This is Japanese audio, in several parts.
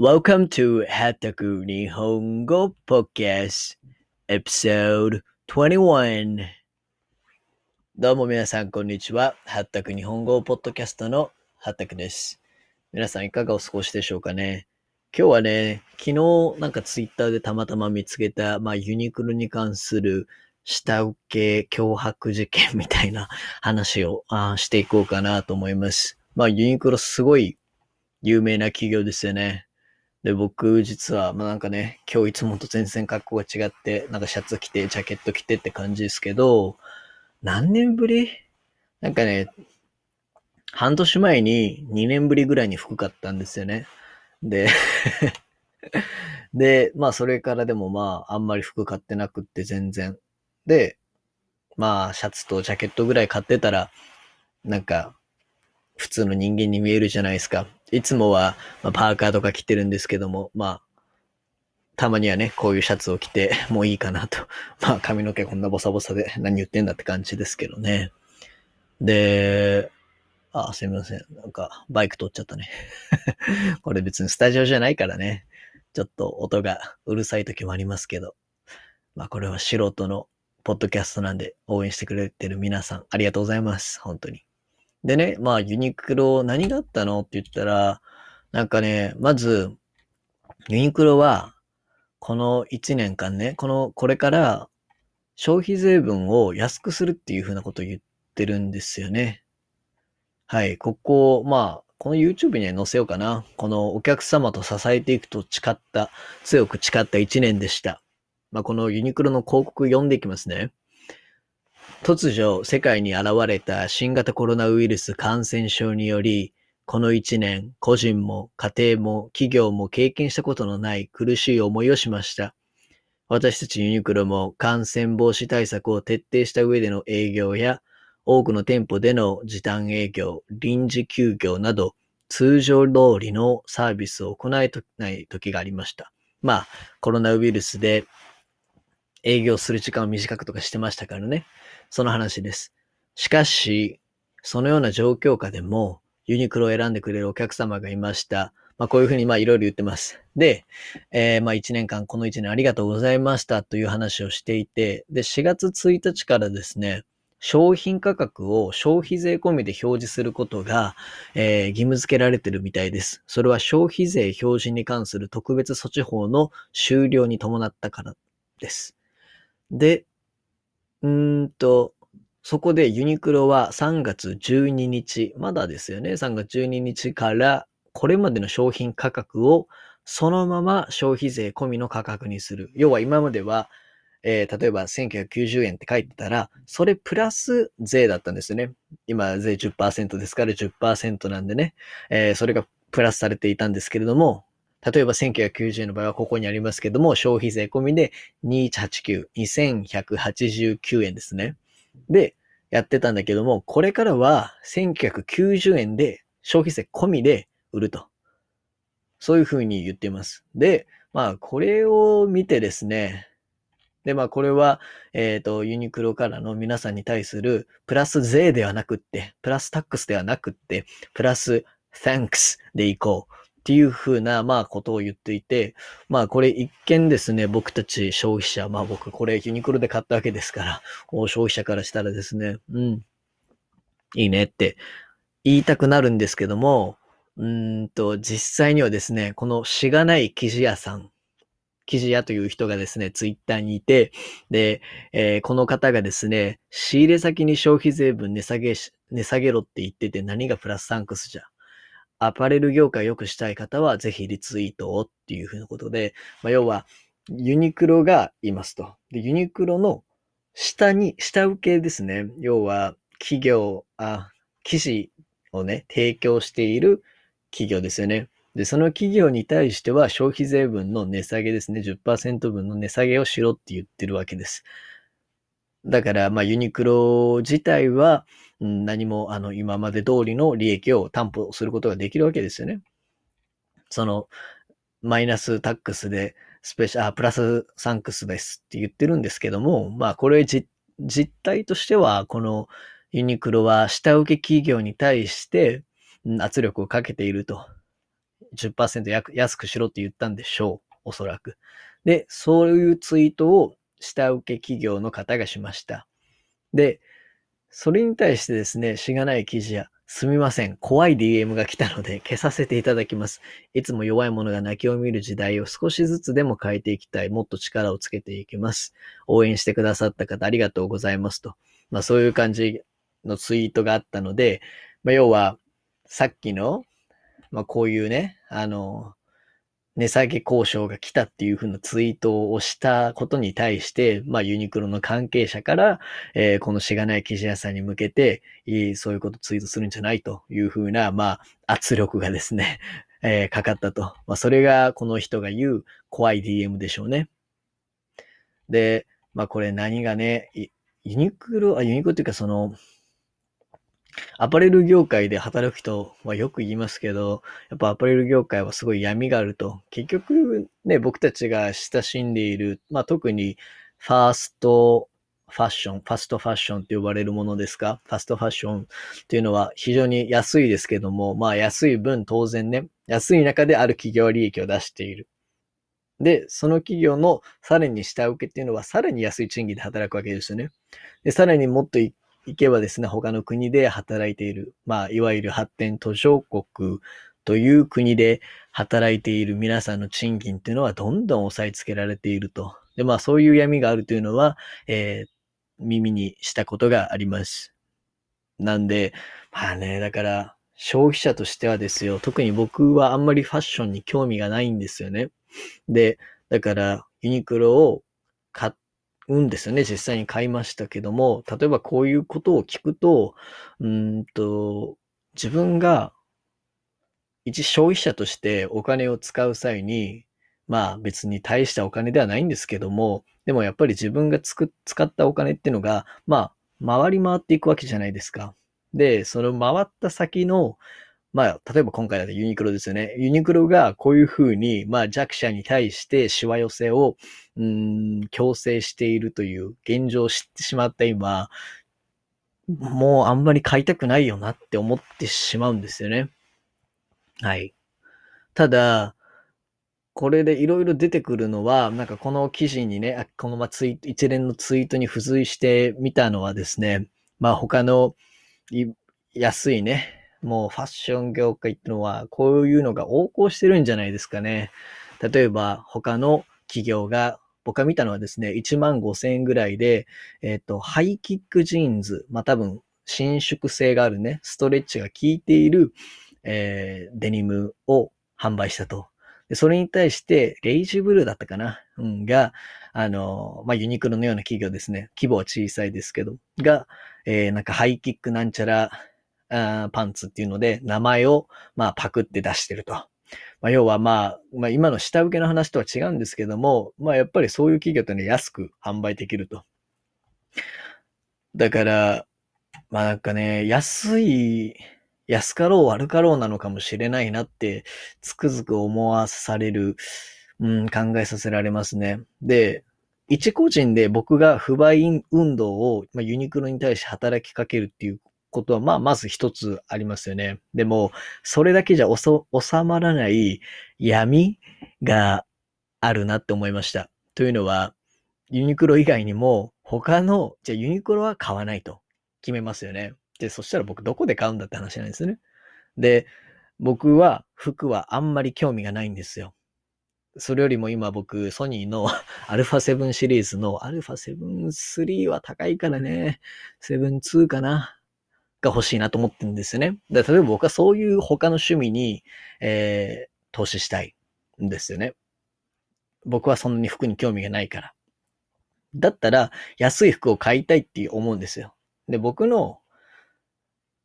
Welcome to はたく日本語 Podcast Episode 21どうも皆さんこんにちは。はったく日本語ポッドキャストのはったくです。皆さんいかがお過ごしでしょうかね？今日はね、昨日なんかツイッターでたまたま見つけた、まあユニクロに関する下請け脅迫事件みたいな話をあしていこうかなと思います。まあユニクロすごい有名な企業ですよね。で、僕実は、まあなんかね、今日いつもと全然格好が違って、なんかシャツ着て、ジャケット着てって感じですけど、何年ぶり？なんかね、半年前に2年ぶりぐらいに服買ったんですよね。で、で、まあそれからでもまああんまり服買ってなくって全然。で、まあシャツとジャケットぐらい買ってたら、なんか普通の人間に見えるじゃないですか。いつもは、まあ、パーカーとか着てるんですけども、まあ、たまにはね、こういうシャツを着て もういいかなと。まあ髪の毛こんなボサボサで何言ってんだって感じですけどね。で、あ、すみません。なんか、バイク通っちゃったね。これ別にスタジオじゃないからね。ちょっと音がうるさい時もありますけど。まあこれは素人のポッドキャストなんで応援してくれてる皆さんありがとうございます。本当に。でね、まあユニクロ何があったの？って言ったら、なんかね、まず、ユニクロは、この1年間ね、この、これから消費税分を安くするっていうふうなことを言ってるんですよね。はい、ここ、まあ、この YouTube には載せようかな。このお客様と支えていくと誓った、強く誓った1年でした。まあ、このユニクロの広告読んでいきますね。突如、世界に現れた新型コロナウイルス感染症により、この1年、個人も家庭も企業も経験したことのない苦しい思いをしました。私たちユニクロも感染防止対策を徹底した上での営業や、多くの店舗での時短営業、臨時休業など、通常通りのサービスを行えない時がありました。まあ、コロナウイルスで営業する時間を短くとかしてましたからね。その話です。しかし、そのような状況下でも、ユニクロを選んでくれるお客様がいました。まあ、こういうふうに、まあ、いろいろ言ってます。で、えーまあ、1年間、この1年ありがとうございましたという話をしていて、で、4月1日からですね、商品価格を消費税込みで表示することが、えー義務付けられてるみたいです。それは消費税表示に関する特別措置法の終了に伴ったからです。で、うーんと、そこでユニクロは3月12日、まだですよね。3月12日からこれまでの商品価格をそのまま消費税込みの価格にする。要は今までは、えー例えば1990円って書いてたら、それプラス税だったんですよね。今税10%ですから10%なんでね、えーそれがプラスされていたんですけれども、例えば1990円の場合はここにありますけども、消費税込みで2189、2189円ですね。で、やってたんだけども、これからは1990円で消費税込みで売ると。そういうふうに言っています。で、まあ、これを見てですね、で、まあ、これは、えっ、と、ユニクロからの皆さんに対する、プラス税ではなくって、プラスタックスではなくって、プラス thanks でいこうっていうふうな、まあ、ことを言っていて、まあ、これ一見ですね、僕たち消費者、まあ僕、これユニクロで買ったわけですから、消費者からしたらですね、うん、いいねって言いたくなるんですけども、うんと、実際にはですね、このしがない記事屋さん、記事屋という人がですね、ツイッターにいて、で、えーこの方がですね、仕入れ先に消費税分値下げし、値下げろって言ってて何がプラスサンクスじゃ。アパレル業界を良くしたい方はぜひリツイートをっていうふうなことで、まあ、要はユニクロがいますと。で、ユニクロの下に、下請けですね。要は企業、あ、記事をね、提供している企業ですよね。で、その企業に対しては消費税分の値下げですね。10%分の値下げをしろって言ってるわけです。だから、まあ、ユニクロ自体は、何も、あの、今まで通りの利益を担保することができるわけですよね。その、マイナスタックスで、スペシャル、プラスサンクスですって言ってるんですけども、まあ、これ実態としては、このユニクロは下請け企業に対して圧力をかけていると10%安くしろって言ったんでしょう。おそらく。で、そういうツイートを下請け企業の方がしました。で、それに対してですね、しがない記事や、すみません。怖い DM が来たので消させていただきます。いつも弱い者が泣きを見る時代を少しずつでも変えていきたい。もっと力をつけていきます。応援してくださった方ありがとうございますと。まあそういう感じのツイートがあったので、まあ要はさっきの、まあこういうね、あの、値下げ交渉が来たっていうふうなツイートをしたことに対して、まあユニクロの関係者から、えー、このしがない記事屋さんに向けて、そういうことツイートするんじゃないというふうな、まあ圧力がですね、えー、かかったと。まあそれがこの人が言う怖い DM でしょうね。で、まあこれ何がね、ユニクロ、あ、ユニクロっていうかその、アパレル業界で働く人はよく言いますけど、やっぱアパレル業界はすごい闇があると。結局ね、僕たちが親しんでいる、まあ特にファーストファッション、ファストファッションって呼ばれるものですか？ファストファッションっていうのは非常に安いですけども、まあ安い分当然ね、安い中である企業利益を出している。で、その企業のさらに下請けっていうのはさらに安い賃金で働くわけですよね。で、さらにもっと行けばですね、他の国で働いている、まあ、いわゆる発展途上国という国で働いている皆さんの賃金っていうのはどんどん押さえつけられていると。で、まあ、そういう闇があるというのは、えー、耳にしたことがあります。なんで、まあね、だから、消費者としてはですよ、特に僕はあんまりファッションに興味がないんですよね。で、だから、ユニクロを買っうんですよね。実際に買いましたけども、例えばこういうことを聞くと、うんと、自分が一消費者としてお金を使う際に、まあ別に大したお金ではないんですけども、でもやっぱり自分がつく使ったお金っていうのが、まあ回り回っていくわけじゃないですか。で、その回った先の、まあ、例えば今回だとユニクロですよね。ユニクロがこういうふうに、まあ弱者に対してしわ寄せを、うん、強制しているという現状を知ってしまった今、もうあんまり買いたくないよなって思ってしまうんですよね。はい。ただ、これでいろいろ出てくるのは、なんかこの記事にね、このまツイ一連のツイートに付随してみたのはですね、まあ他の安いね、もうファッション業界ってのは、こういうのが横行してるんじゃないですかね。例えば、他の企業が、僕が見たのはですね、1万5千円ぐらいで、えっ、ー、と、ハイキックジーンズ、まあ、多分、伸縮性があるね、ストレッチが効いている、えー、デニムを販売したと。でそれに対して、レイジブルーだったかなうん、が、あの、まあ、ユニクロのような企業ですね。規模は小さいですけど、が、えー、なんかハイキックなんちゃら、パンツっていうので、名前を、まあ、パクって出してると。まあ、要はまあ、まあ、今の下請けの話とは違うんですけども、まあ、やっぱりそういう企業ってね、安く販売できると。だから、まあなんかね、安い、安かろう悪かろうなのかもしれないなって、つくづく思わされる、うん、考えさせられますね。で、一個人で僕が不買運動を、まあ、ユニクロに対して働きかけるっていうことは、まあ、まず一つありますよね。でも、それだけじゃ収まらない闇があるなって思いました。というのは、ユニクロ以外にも、他の、じゃあユニクロは買わないと決めますよね。で、そしたら僕どこで買うんだって話なんですよね。で、僕は服はあんまり興味がないんですよ。それよりも今僕、ソニーの α7 シリーズの α7-3 は高いからね、7-2かな。が欲しいなと思ってるんですよね。で例えば僕はそういう他の趣味に、えー、投資したいんですよね。僕はそんなに服に興味がないから。だったら、安い服を買いたいって思うんですよ。で、僕の、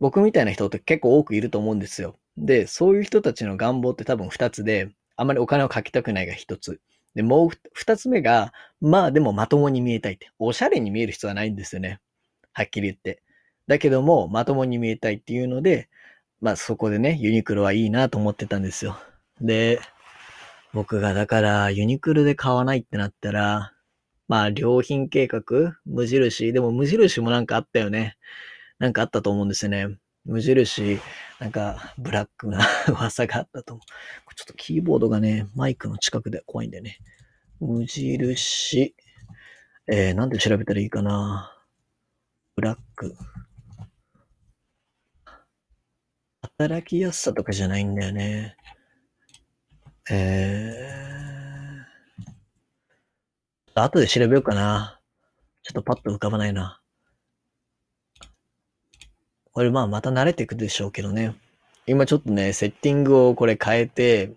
僕みたいな人って結構多くいると思うんですよ。で、そういう人たちの願望って多分二つで、あまりお金をかけたくないが一つ。で、もう二つ目が、まあでもまともに見えたいって。おしゃれに見える必要はないんですよね。はっきり言って。だけども、まともに見えたいっていうので、まあそこでね、ユニクロはいいなと思ってたんですよ。で、僕がだからユニクロで買わないってなったら、まあ良品計画無印でも無印もなんかあったよね。なんかあったと思うんですよね。無印、なんか、ブラックな 噂があったと思う。ちょっとキーボードがね、マイクの近くで怖いんでね。無印、えー、なんで調べたらいいかな。ブラック。働きやすさとかじゃないんだよね。えー、後で調べようかな。ちょっとパッと浮かばないな。これまあまた慣れていくでしょうけどね。今ちょっとね、セッティングをこれ変えて、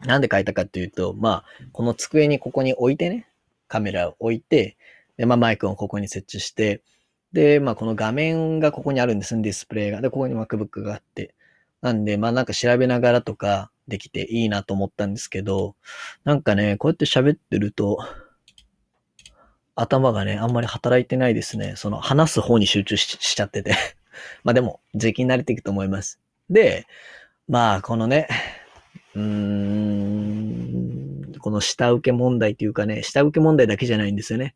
なんで変えたかっていうと、まあ、この机にここに置いてね、カメラを置いて、で、まあマイクをここに設置して、で、まあこの画面がここにあるんですね、ディスプレイが。で、ここに MacBook があって。なんで、まあなんか調べながらとかできていいなと思ったんですけど、なんかね、こうやって喋ってると、頭がね、あんまり働いてないですね。その話す方に集中しちゃってて まあでも、時期に慣れていくと思います。で、まあ、このね、うーん、この下請け問題っていうかね、下請け問題だけじゃないんですよね。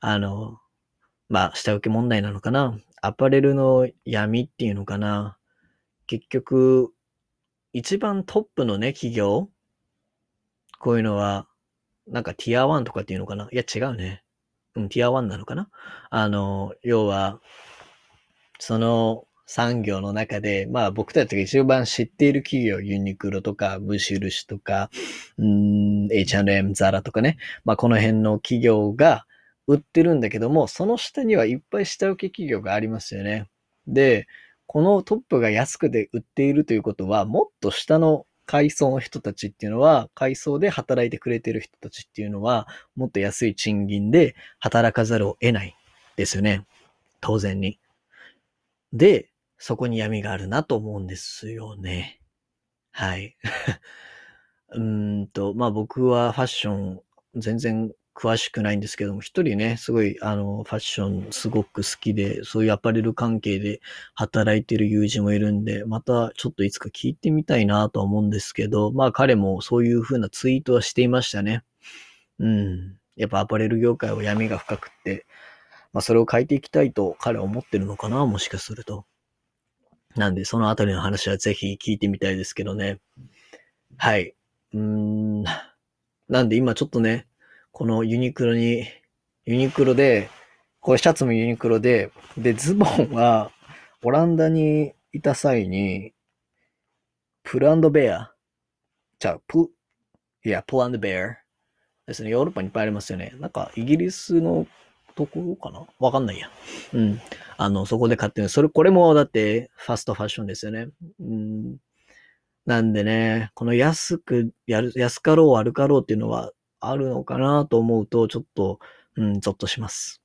あの、まあ、下請け問題なのかな。アパレルの闇っていうのかな。結局、一番トップのね、企業？こういうのは、なんかティア1とかっていうのかな？いや、違うね。うん、ティア1なのかな？あの、要は、その産業の中で、まあ僕たちが一番知っている企業、ユニクロとか、無印とか、うん、H&M、ザラとかね、まあこの辺の企業が売ってるんだけども、その下にはいっぱい下請け企業がありますよね。で、このトップが安くで売っているということは、もっと下の階層の人たちっていうのは、階層で働いてくれてる人たちっていうのは、もっと安い賃金で働かざるを得ないですよね。当然に。で、そこに闇があるなと思うんですよね。はい。うんと、まあ僕はファッション全然詳しくないんですけども、一人ね、すごい、あの、ファッションすごく好きで、そういうアパレル関係で働いてる友人もいるんで、またちょっといつか聞いてみたいなと思うんですけど、まあ彼もそういう風なツイートはしていましたね。うん。やっぱアパレル業界は闇が深くって、まあ、それを変えていきたいと彼は思ってるのかな、もしかすると。なんで、そのあたりの話はぜひ聞いてみたいですけどね。はい。うーん。なんで今ちょっとね、このユニクロに、ユニクロで、これシャツもユニクロで、で、ズボンは、オランダにいた際に、プルベア、じゃあ、プ、いや、プルベアですね。ヨーロッパにいっぱいありますよね。なんか、イギリスのところかな？わかんないや。うん。あの、そこで買ってる。それ、これもだってファストファッションですよね。うん。なんでね、この安く、やる、安かろう悪かろうっていうのはあるのかなと思うと、ちょっと、うん、ゾッとします。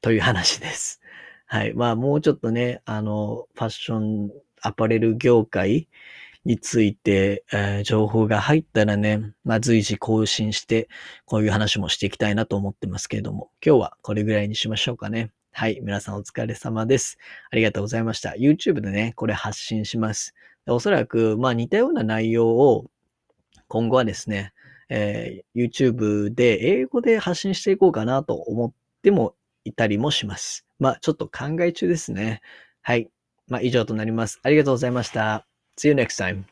という話です。はい。まあ、もうちょっとね、あの、ファッション、アパレル業界について、えー、情報が入ったらね、まあ、随時更新して、こういう話もしていきたいなと思ってますけれども、今日はこれぐらいにしましょうかね。はい。皆さんお疲れ様です。ありがとうございました。YouTube でね、これ発信します。おそらく、まあ似たような内容を今後はですね、えー、YouTube で英語で発信していこうかなと思ってもいたりもします。まあちょっと考え中ですね。はい。まあ以上となります。ありがとうございました。See you next time.